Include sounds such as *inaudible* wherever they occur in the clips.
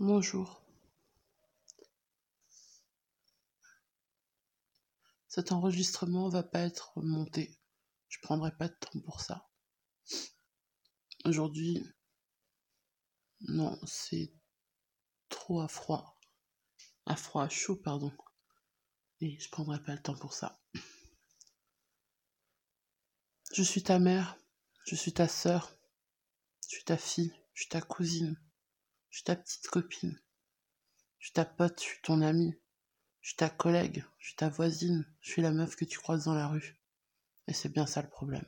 Bonjour. Cet enregistrement va pas être monté. Je prendrai pas de temps pour ça. Aujourd'hui, non, c'est trop à froid. À froid, à chaud, pardon. Et je prendrai pas le temps pour ça. Je suis ta mère, je suis ta sœur, je suis ta fille, je suis ta cousine, je suis ta petite copine. Je suis ta pote, je suis ton amie. Je suis ta collègue, je suis ta voisine, je suis la meuf que tu croises dans la rue. Et c'est bien ça le problème.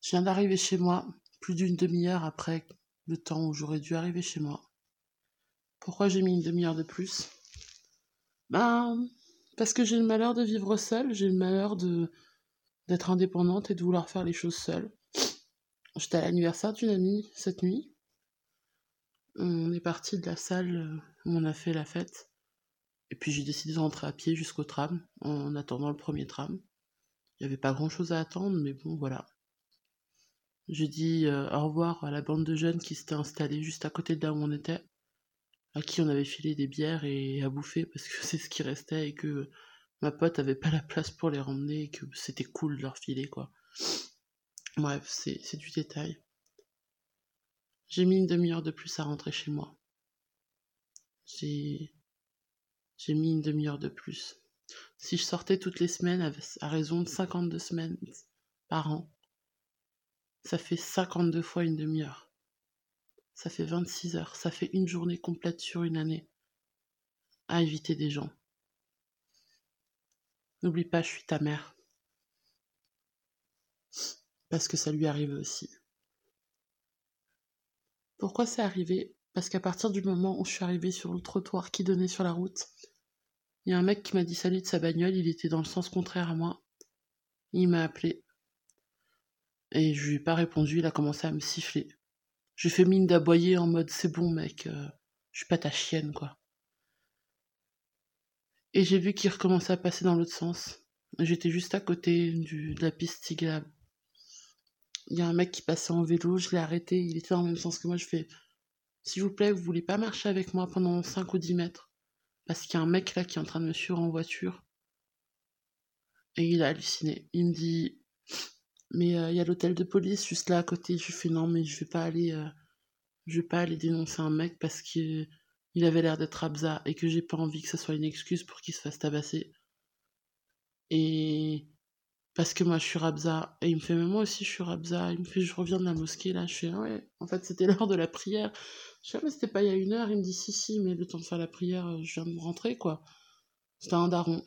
Je viens d'arriver chez moi, plus d'une demi-heure après le temps où j'aurais dû arriver chez moi. Pourquoi j'ai mis une demi-heure de plus? Ben, parce que j'ai le malheur de vivre seule, j'ai le malheur de d'être indépendante et de vouloir faire les choses seule. J'étais à l'anniversaire d'une amie cette nuit, on est parti de la salle euh, où on a fait la fête. Et puis j'ai décidé de rentrer à pied jusqu'au tram, en attendant le premier tram. Il n'y avait pas grand chose à attendre, mais bon, voilà. J'ai dit euh, au revoir à la bande de jeunes qui s'était installée juste à côté de là où on était, à qui on avait filé des bières et à bouffer parce que *laughs* c'est ce qui restait et que ma pote avait pas la place pour les ramener et que c'était cool de leur filer, quoi. Bref, c'est du détail. J'ai mis une demi-heure de plus à rentrer chez moi. J'ai. J'ai mis une demi-heure de plus. Si je sortais toutes les semaines à raison de 52 semaines par an, ça fait 52 fois une demi-heure. Ça fait 26 heures. Ça fait une journée complète sur une année. À éviter des gens. N'oublie pas, je suis ta mère. Parce que ça lui arrive aussi. Pourquoi c'est arrivé? Parce qu'à partir du moment où je suis arrivée sur le trottoir qui donnait sur la route, il y a un mec qui m'a dit salut de sa bagnole, il était dans le sens contraire à moi. Il m'a appelé. Et je lui ai pas répondu, il a commencé à me siffler. J'ai fait mine d'aboyer en mode c'est bon mec, euh, je suis pas ta chienne quoi. Et j'ai vu qu'il recommençait à passer dans l'autre sens. J'étais juste à côté de la piste cyclable il y a un mec qui passait en vélo, je l'ai arrêté, il était dans le même sens que moi, je fais S'il vous plaît, vous voulez pas marcher avec moi pendant 5 ou 10 mètres? Parce qu'il y a un mec là qui est en train de me suivre en voiture. Et il a halluciné. Il me dit Mais euh, il y a l'hôtel de police juste là à côté. Je fais Non, mais je vais pas aller. Euh, je vais pas aller dénoncer un mec parce qu'il avait l'air d'être abza et que j'ai pas envie que ce soit une excuse pour qu'il se fasse tabasser. Et parce que moi je suis Rabza. Et il me fait, mais moi aussi je suis Rabza. Il me fait, je reviens de la mosquée là. Je fais, ouais, en fait c'était *laughs* l'heure de la prière. Je fais, mais c'était pas il y a une heure. Il me dit, si, si, mais le temps de faire la prière, euh, je viens de rentrer quoi. C'était un daron.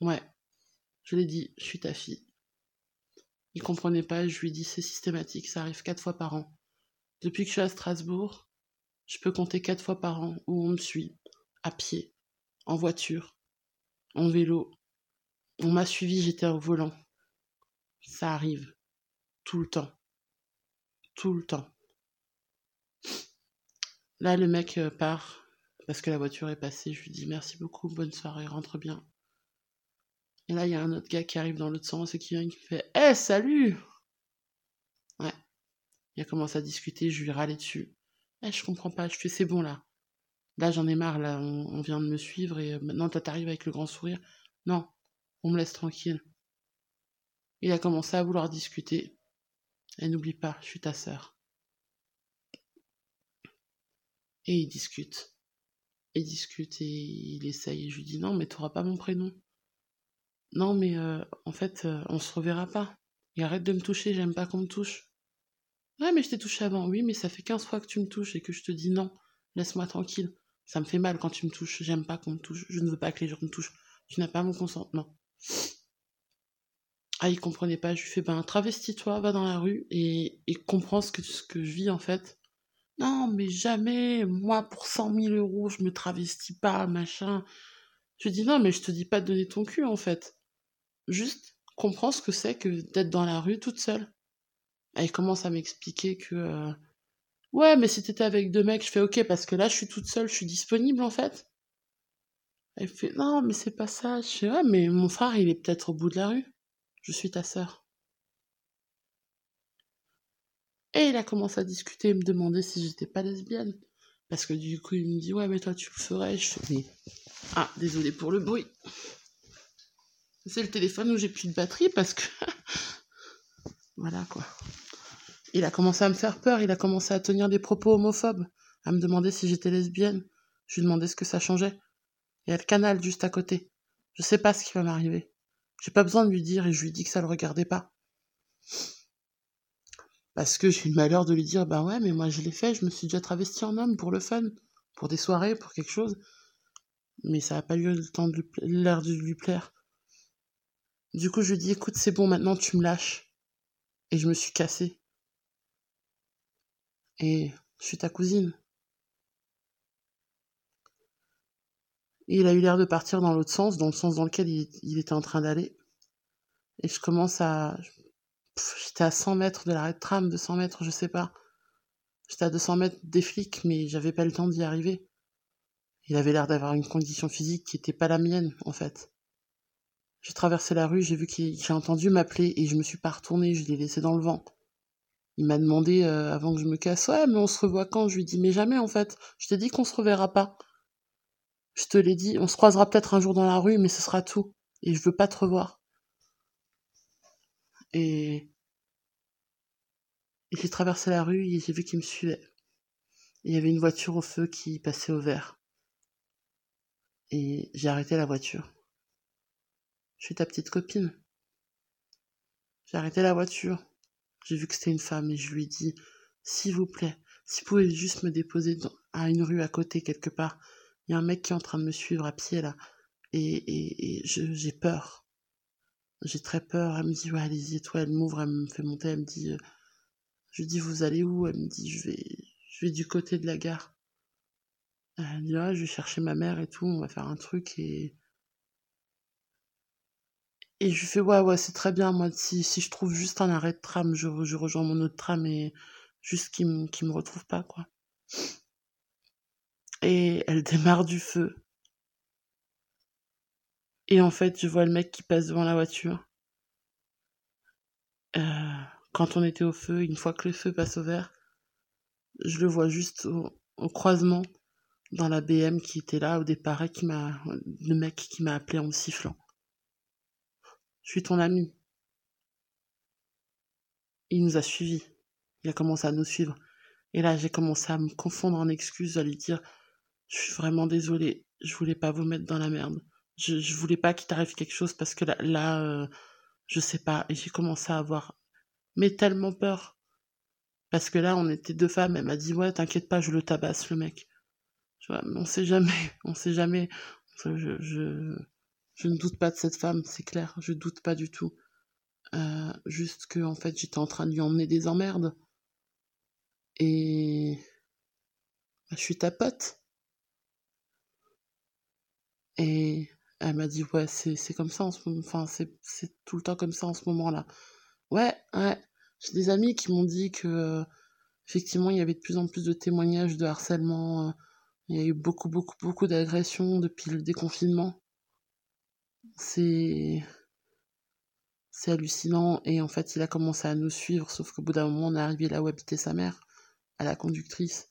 Ouais. Je lui ai dit, je suis ta fille. Il comprenait pas, je lui ai dit, c'est systématique, ça arrive quatre fois par an. Depuis que je suis à Strasbourg, je peux compter quatre fois par an où on me suit, à pied, en voiture, en vélo. On m'a suivi, j'étais au volant. Ça arrive. Tout le temps. Tout le temps. Là, le mec euh, part parce que la voiture est passée. Je lui dis merci beaucoup, bonne soirée, rentre bien. Et là, il y a un autre gars qui arrive dans l'autre sens et qui vient qui fait eh, salut Ouais. Il a commencé à discuter, je lui râlais dessus. Eh, je comprends pas, je fais c'est bon là. Là, j'en ai marre, là, on, vient de me suivre et euh, maintenant, t'arrives avec le grand sourire. Non, on me laisse tranquille. Il a commencé à vouloir discuter. Et n'oublie pas, je suis ta sœur. Et il discute. Il discute et il essaye. Je lui dis non, mais t'auras pas mon prénom. Non, mais euh, en fait, euh, on se reverra pas. Et arrête de me toucher, j'aime pas qu'on me touche. Ouais, mais je t'ai touché avant. Oui, mais ça fait 15 fois que tu me touches et que je te dis non, laisse-moi tranquille. Ça me fait mal quand tu me touches. J'aime pas qu'on me touche. Je ne veux pas que les gens me touchent. Tu n'as pas mon consentement. Ah, il comprenait pas. Je lui fais, ben, travestis-toi, va dans la rue et, et comprends ce que, ce que je vis, en fait. Non, mais jamais, moi, pour 100 000 euros, je me travestis pas, machin. Je lui dis, non, mais je te dis pas de donner ton cul, en fait. Juste, comprends ce que c'est que d'être dans la rue toute seule. Elle commence à m'expliquer que, euh, ouais, mais si t'étais avec deux mecs, je fais, ok, parce que là, je suis toute seule, je suis disponible, en fait. Elle fait, non, mais c'est pas ça. Je fais, ouais, mais mon frère, il est peut-être au bout de la rue. Je suis ta sœur. Et il a commencé à discuter et me demander si j'étais pas lesbienne. Parce que du coup, il me dit, ouais, mais toi, tu le ferais. Je ah, désolé pour le bruit. C'est le téléphone où j'ai plus de batterie parce que. *laughs* voilà, quoi. Il a commencé à me faire peur, il a commencé à tenir des propos homophobes, à me demander si j'étais lesbienne. Je lui demandais ce que ça changeait. Il y a le canal juste à côté. Je sais pas ce qui va m'arriver. J'ai pas besoin de lui dire et je lui dis que ça le regardait pas. Parce que j'ai eu le malheur de lui dire, bah ouais, mais moi je l'ai fait, je me suis déjà travesti en homme pour le fun, pour des soirées, pour quelque chose. Mais ça n'a pas eu le temps de l'air de lui plaire. Du coup, je lui dis, écoute, c'est bon, maintenant tu me lâches. Et je me suis cassée. Et je suis ta cousine. Et il a eu l'air de partir dans l'autre sens, dans le sens dans lequel il, était en train d'aller. Et je commence à... J'étais à 100 mètres de l'arrêt de tram, 200 mètres, je sais pas. J'étais à 200 mètres des flics, mais j'avais pas le temps d'y arriver. Il avait l'air d'avoir une condition physique qui était pas la mienne, en fait. J'ai traversé la rue, j'ai vu qu'il, j'ai entendu m'appeler et je me suis pas retournée, je l'ai laissé dans le vent. Il m'a demandé euh, avant que je me casse, ouais, mais on se revoit quand Je lui ai dit, mais jamais en fait. Je t'ai dit qu'on se reverra pas. Je te l'ai dit, on se croisera peut-être un jour dans la rue, mais ce sera tout. Et je veux pas te revoir. Et, j'ai traversé la rue et j'ai vu qu'il me suivait. Il y avait une voiture au feu qui passait au vert. Et j'ai arrêté la voiture. Je suis ta petite copine. J'ai arrêté la voiture. J'ai vu que c'était une femme et je lui ai dit, s'il vous plaît, si vous pouvez juste me déposer à une rue à côté quelque part, il y a un mec qui est en train de me suivre à pied là. Et, et, j'ai peur. J'ai très peur. Elle me dit, ouais, allez-y, toi, elle m'ouvre, elle me fait monter, elle me dit, euh, je dis, vous allez où? Elle me dit, je vais, je vais du côté de la gare. Elle me dit, je vais chercher ma mère et tout, on va faire un truc et. Et je lui fais, ouais, ouais, c'est très bien, moi, si, je trouve juste un arrêt de tram, je, rejoins mon autre tram et juste qu'il me, me retrouve pas, quoi et elle démarre du feu. Et en fait, je vois le mec qui passe devant la voiture. Euh, quand on était au feu, une fois que le feu passe au vert, je le vois juste au, croisement dans la BM qui était là au départ et qui m'a, le mec qui m'a appelé en me sifflant. Je suis ton ami. Il nous a suivis. Il a commencé à nous suivre. Et là, j'ai commencé à me confondre en excuses, à lui dire je suis vraiment désolée. Je voulais pas vous mettre dans la merde. Je, je voulais pas qu'il t'arrive quelque chose parce que là, là euh, je sais pas. Et j'ai commencé à avoir, mais tellement peur. Parce que là, on était deux femmes. Elle m'a dit, ouais, t'inquiète pas, je le tabasse, le mec. Tu vois, mais on sait jamais. *laughs* On sait jamais. Je, je, je ne doute pas de cette femme, c'est clair. Je doute pas du tout. Euh, juste que, en fait, j'étais en train de lui emmener des emmerdes. Et. Bah, je suis ta pote. Et elle m'a dit, ouais, c'est comme ça en ce moment, enfin, c'est tout le temps comme ça en ce moment-là. Ouais, ouais. J'ai des amis qui m'ont dit que, euh, effectivement, il y avait de plus en plus de témoignages de harcèlement. Euh, il y a eu beaucoup, beaucoup, beaucoup d'agressions depuis le déconfinement. C'est. C'est hallucinant. Et en fait, il a commencé à nous suivre, sauf qu'au bout d'un moment, on est arrivé là où habitait sa mère, à la conductrice.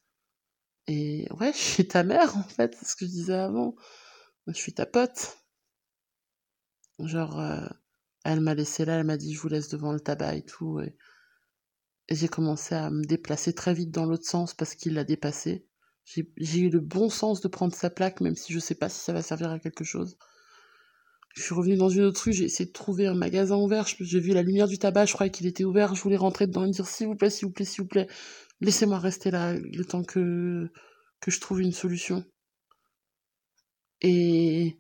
Et ouais, *laughs* suis ta mère, en fait, c'est ce que je disais avant je suis ta pote. Genre, euh, elle m'a laissé là, elle m'a dit, je vous laisse devant le tabac et tout. Et, j'ai commencé à me déplacer très vite dans l'autre sens parce qu'il l'a dépassé. J'ai eu le bon sens de prendre sa plaque, même si je sais pas si ça va servir à quelque chose. Je suis revenue dans une autre rue, j'ai essayé de trouver un magasin ouvert, j'ai vu la lumière du tabac, je croyais qu'il était ouvert, je voulais rentrer dedans et dire s'il vous plaît, s'il vous plaît, s'il vous plaît, laissez-moi rester là le temps que, que je trouve une solution. Et,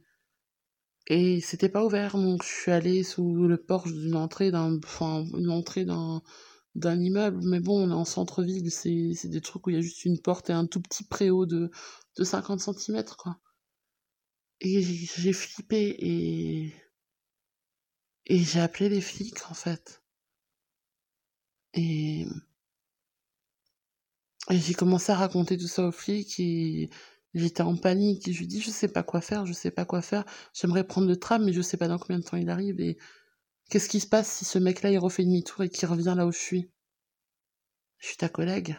et c'était pas ouvert, donc je suis allée sous le porche d'une entrée d'un, enfin, une entrée d'un, d'un immeuble, mais bon, on est en centre-ville, c'est, c'est des trucs où il y a juste une porte et un tout petit préau de, de 50 cm, quoi. Et j'ai flippé et, et j'ai appelé les flics, en fait. Et, et j'ai commencé à raconter tout ça aux flics et J'étais en panique je lui dis je sais pas quoi faire, je sais pas quoi faire. J'aimerais prendre le tram mais je sais pas dans combien de temps il arrive et qu'est-ce qui se passe si ce mec-là il refait demi-tour et qu'il revient là où je suis? Je suis ta collègue.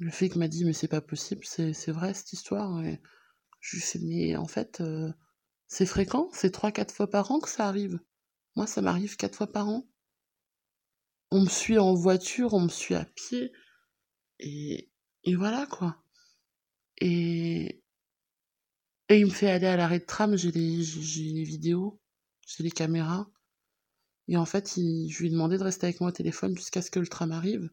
Le flic m'a dit, mais c'est pas possible, c'est vrai cette histoire. Et je lui ai fait, mais en fait, euh, c'est fréquent, c'est trois, quatre fois par an que ça arrive. Moi, ça m'arrive quatre fois par an. On me suit en voiture, on me suit à pied. Et, et voilà, quoi. Et, il me fait aller à l'arrêt de tram, j'ai les, j'ai les vidéos, j'ai les caméras. Et en fait, je lui ai demandé de rester avec moi au téléphone jusqu'à ce que le tram arrive.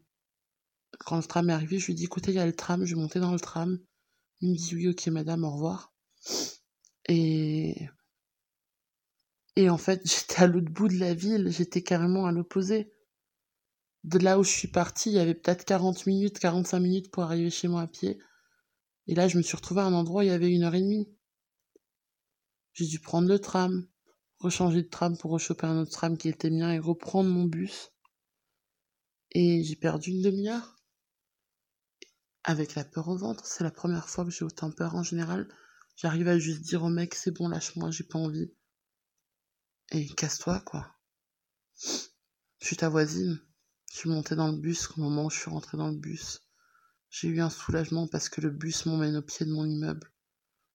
Quand le tram est arrivé, je lui ai dit, écoutez, il y a le tram, je vais monter dans le tram. Il me dit, oui, ok, madame, au revoir. Et, et en fait, *laughs* j'étais à l'autre bout de la ville, j'étais carrément à l'opposé. De là où je suis partie, il y avait peut-être 40 minutes, 45 minutes pour arriver chez moi à pied. Et là, je me suis retrouvée à un endroit où il y avait une heure et demie. J'ai dû prendre le tram, rechanger de tram pour rechoper un autre tram qui était mien et reprendre mon bus. Et j'ai perdu une demi-heure. Avec la peur au ventre, c'est la première fois que j'ai autant peur en général. J'arrive à juste dire au mec, c'est bon, lâche-moi, j'ai pas envie. Et casse-toi, quoi. Je suis ta voisine. Je suis montée dans le bus au moment où je suis rentrée dans le bus. J'ai eu un soulagement parce que le bus m'emmène au pied de mon immeuble.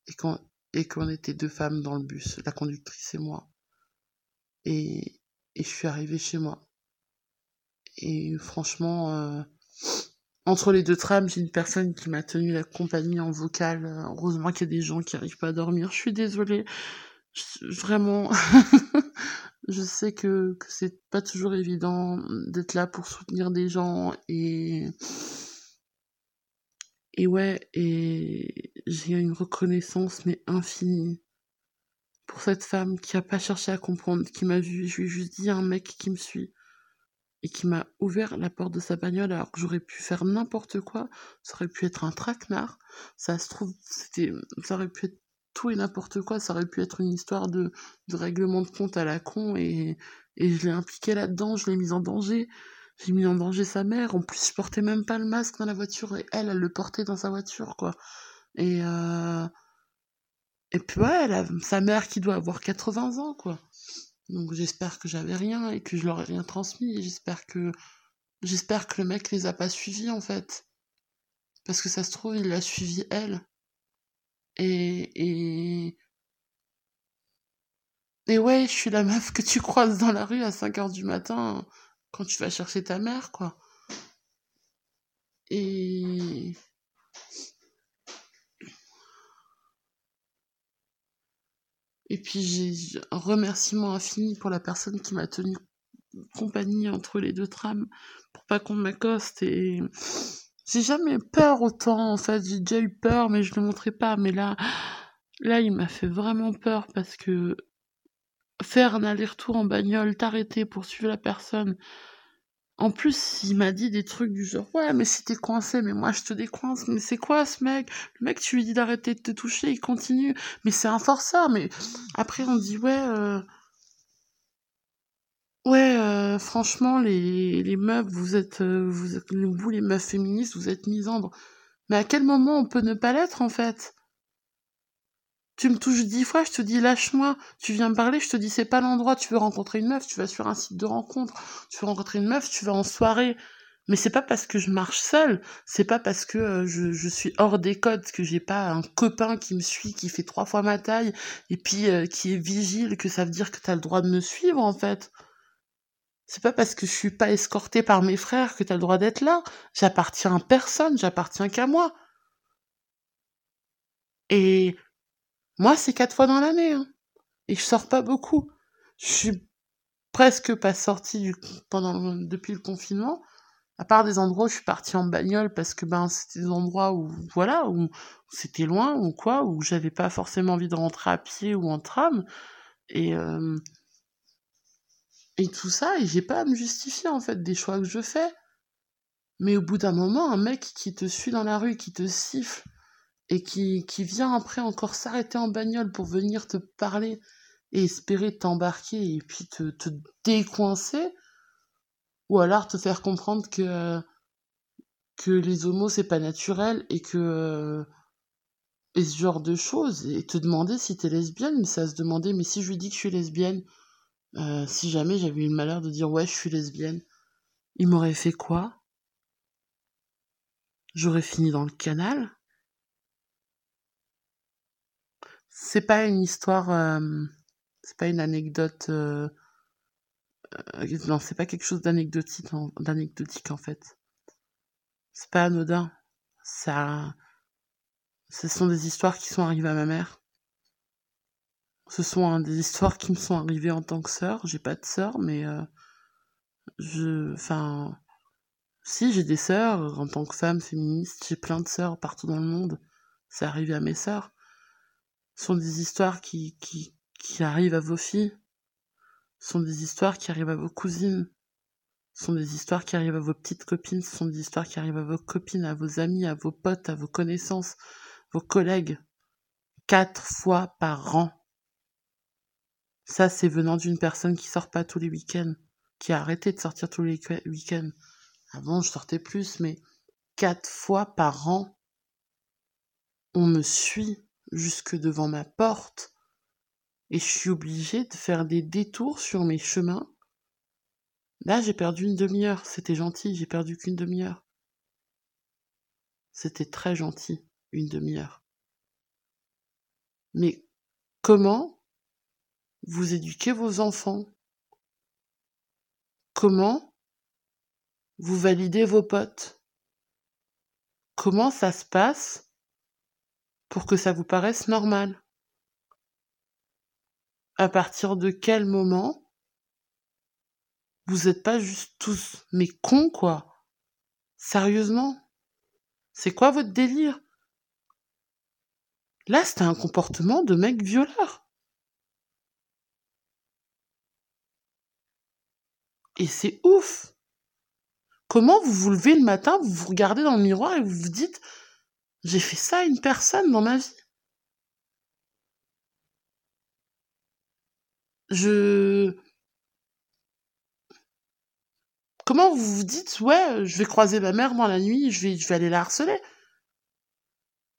Et qu'on et qu'on était deux femmes dans le bus, la conductrice et moi. Et, et je suis arrivée chez moi. Et franchement, euh, entre les deux trams, j'ai une personne qui m'a tenu la compagnie en vocal. Heureusement qu'il y a des gens qui n'arrivent pas à dormir. Je suis désolée. vraiment, *laughs* je sais que, que c'est pas toujours évident d'être là pour soutenir des gens et et ouais, et j'ai une reconnaissance mais infinie pour cette femme qui a pas cherché à comprendre, qui m'a vu, je lui ai juste dit un mec qui me suit et qui m'a ouvert la porte de sa bagnole alors que j'aurais pu faire n'importe quoi, ça aurait pu être un traquenard, ça se trouve, ça aurait pu être tout et n'importe quoi, ça aurait pu être une histoire de, de règlement de compte à la con et, et je l'ai impliqué là-dedans, je l'ai mise en danger, j'ai mis en danger sa mère. En plus, je portais même pas le masque dans la voiture et elle, elle le portait dans sa voiture, quoi. Et, euh... et puis, ouais, elle a sa mère qui doit avoir 80 ans, quoi. Donc, j'espère que j'avais rien et que je leur ai rien transmis. J'espère que, j'espère que le mec les a pas suivis, en fait. Parce que ça se trouve, il l'a suivi elle. Et, et, et ouais, je suis la meuf que tu croises dans la rue à 5 heures du matin quand tu vas chercher ta mère, quoi. Et... Et puis j'ai un remerciement infini pour la personne qui m'a tenu compagnie entre les deux trams pour pas qu'on m'accoste et j'ai jamais peur autant en fait j'ai déjà eu peur mais je ne le montrais pas mais là là il m'a fait vraiment peur parce que faire un aller-retour en bagnole, t'arrêter pour suivre la personne. En plus, il m'a dit des trucs du genre ouais, mais si t'es coincé, mais moi je te décoince. Mais c'est quoi ce mec? Le mec, tu lui dis d'arrêter de te toucher, il continue. Mais c'est un forçat. Mais après, on dit ouais, euh... ouais, euh, franchement, les, les meufs, vous êtes, euh, vous êtes, vous les meufs féministes, vous êtes misandres. Mais à quel moment on peut ne pas l'être en fait? Tu me touches dix fois, je te dis lâche-moi. Tu viens me parler, je te dis c'est pas l'endroit. Tu veux rencontrer une meuf, tu vas sur un site de rencontre. Tu veux rencontrer une meuf, tu vas en soirée. Mais c'est pas parce que je marche seule, c'est pas parce que euh, je, je, suis hors des codes, que j'ai pas un copain qui me suit, qui fait trois fois ma taille, et puis euh, qui est vigile, que ça veut dire que t'as le droit de me suivre en fait. C'est pas parce que je suis pas escortée par mes frères que t'as le droit d'être là. J'appartiens à personne, j'appartiens qu'à moi. Et moi, c'est quatre fois dans l'année. Hein. Et je sors pas beaucoup. Je suis presque pas sortie pendant, depuis le confinement. À part des endroits où je suis partie en bagnole parce que ben c'était des endroits où voilà où c'était loin ou quoi où j'avais pas forcément envie de rentrer à pied ou en tram et euh, et tout ça et j'ai pas à me justifier en fait des choix que je fais mais au bout d'un moment un mec qui te suit dans la rue qui te siffle et qui, qui vient après encore s'arrêter en bagnole pour venir te parler et espérer t'embarquer et puis te, te décoincer, ou alors te faire comprendre que, que les homos c'est pas naturel et que ce genre de choses et te demander si t'es lesbienne mais ça se demander mais si je lui dis que je suis lesbienne euh, si jamais j'avais eu le malheur de dire ouais je suis lesbienne il m'aurait fait quoi? J'aurais fini dans le canal? C'est pas une histoire, euh, c'est pas une anecdote. Euh, euh, non, c'est pas quelque chose d'anecdotique, d'anecdotique en fait. C'est pas anodin. Ça, ce sont des histoires qui sont arrivées à ma mère. Ce sont hein, des histoires qui me sont arrivées en tant que sœur. J'ai pas de sœur, mais je, enfin, si j'ai des sœurs en tant que femme féministe, j'ai plein de sœurs partout dans le monde. C'est arrivé à mes sœurs. Sont des histoires qui, qui, qui arrivent à vos filles. Sont des histoires qui arrivent à vos cousines. Sont des histoires qui arrivent à vos petites copines. Sont des histoires qui arrivent à vos copines, à vos amis, à vos potes, à vos connaissances, vos collègues. Quatre fois par an. Ça, c'est venant d'une personne qui sort pas tous les week-ends qui a arrêté de sortir tous les week-ends. Avant, je sortais plus, mais quatre fois par an, on me suit jusque devant ma porte et je suis obligée de faire des détours sur mes chemins. Là, j'ai perdu une demi-heure. C'était gentil, j'ai perdu qu'une demi-heure. C'était très gentil, une demi-heure. Mais comment vous éduquez vos enfants? Comment vous validez vos potes? Comment ça se passe pour que ça vous paraisse normal À partir de quel moment vous n'êtes pas juste tous mais cons quoi? Sérieusement? C'est quoi votre délire? Là, c'était un comportement de mec violeur. Et c'est ouf. Comment vous vous levez le matin, vous vous regardez dans le miroir et vous vous dites j'ai fait ça à une personne dans ma vie. Je Comment vous vous dites ouais, je vais croiser ma mère dans la nuit, je vais je vais aller la harceler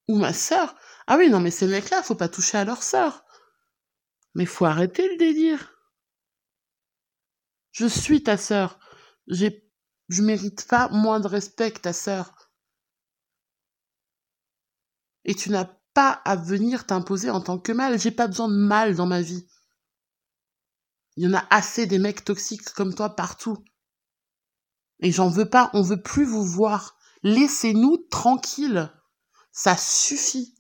ou ma sœur. Ah oui, non mais ces mecs-là, faut pas toucher à leur sœur. Mais faut arrêter le délire. Je suis ta sœur. J'ai, je mérite pas moins de respect que ta sœur. Et tu n'as pas à venir t'imposer en tant que mâle. J'ai pas besoin de mâle dans ma vie. Il y en a assez des mecs toxiques comme toi partout. Et j'en veux pas, on veut plus vous voir. Laissez-nous tranquilles. Ça suffit.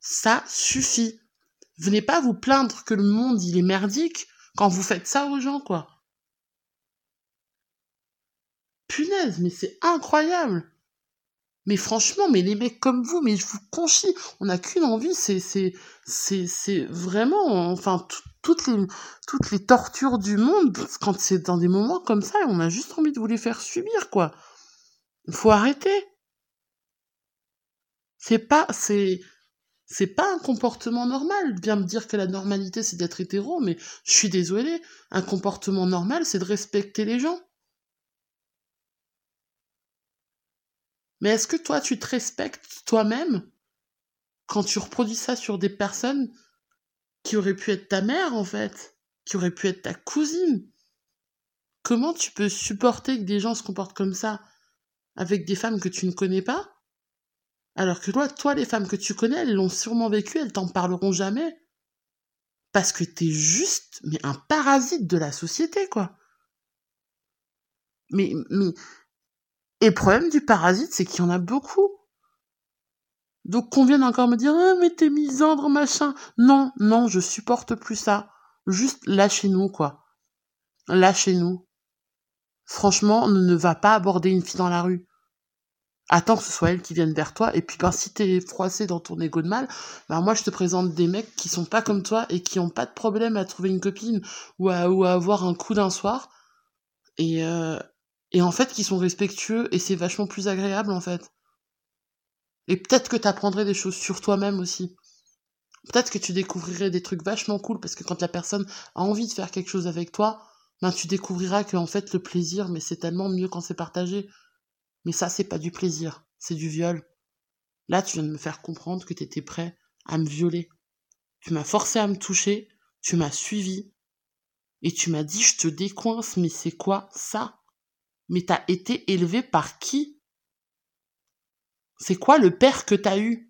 Ça suffit. Venez pas vous plaindre que le monde il est merdique quand vous faites ça aux gens, quoi. Punaise, mais c'est incroyable. Mais franchement, mais les mecs comme vous, mais je vous conchis, on n'a qu'une envie, c'est, c'est, c'est, vraiment, enfin, toutes les, tortures du monde, quand c'est dans des moments comme ça, on a juste envie de vous les faire subir, quoi. Il faut arrêter. C'est pas, c'est, c'est pas un comportement normal. Viens me dire que la normalité c'est d'être hétéro, mais je suis désolée. Un comportement normal c'est de respecter les gens. Mais est-ce que toi tu te respectes toi-même quand tu reproduis ça sur des personnes qui auraient pu être ta mère en fait, qui auraient pu être ta cousine? Comment tu peux supporter que des gens se comportent comme ça avec des femmes que tu ne connais pas? Alors que toi, toi, les femmes que tu connais, elles l'ont sûrement vécu, elles t'en parleront jamais. Parce que t'es juste, mais un parasite de la société, quoi. Mais, mais, et le problème du parasite, c'est qu'il y en a beaucoup. Donc qu'on vienne encore me dire, ah, mais t'es misandre, machin. Non, non, je supporte plus ça. Juste lâchez-nous, quoi. Lâchez-nous. Franchement, ne va pas aborder une fille dans la rue attends que ce soit elle qui vienne vers toi. Et puis, ben, si t'es froissé dans ton ego de mal, ben, moi, je te présente des mecs qui sont pas comme toi et qui ont pas de problème à trouver une copine ou à, ou à avoir un coup d'un soir. Et, euh, et en fait, qui sont respectueux et c'est vachement plus agréable, en fait. Et peut-être que t'apprendrais des choses sur toi-même aussi. Peut-être que tu découvrirais des trucs vachement cool parce que quand la personne a envie de faire quelque chose avec toi, ben, tu découvriras que, en fait, le plaisir, mais c'est tellement mieux quand c'est partagé. Mais ça, c'est pas du plaisir, c'est du viol. Là, tu viens de me faire comprendre que tu étais prêt à me violer. Tu m'as forcé à me toucher, tu m'as suivi, et tu m'as dit je te décoince, mais c'est quoi ça? Mais t'as été élevé par qui? C'est quoi le père que t'as eu?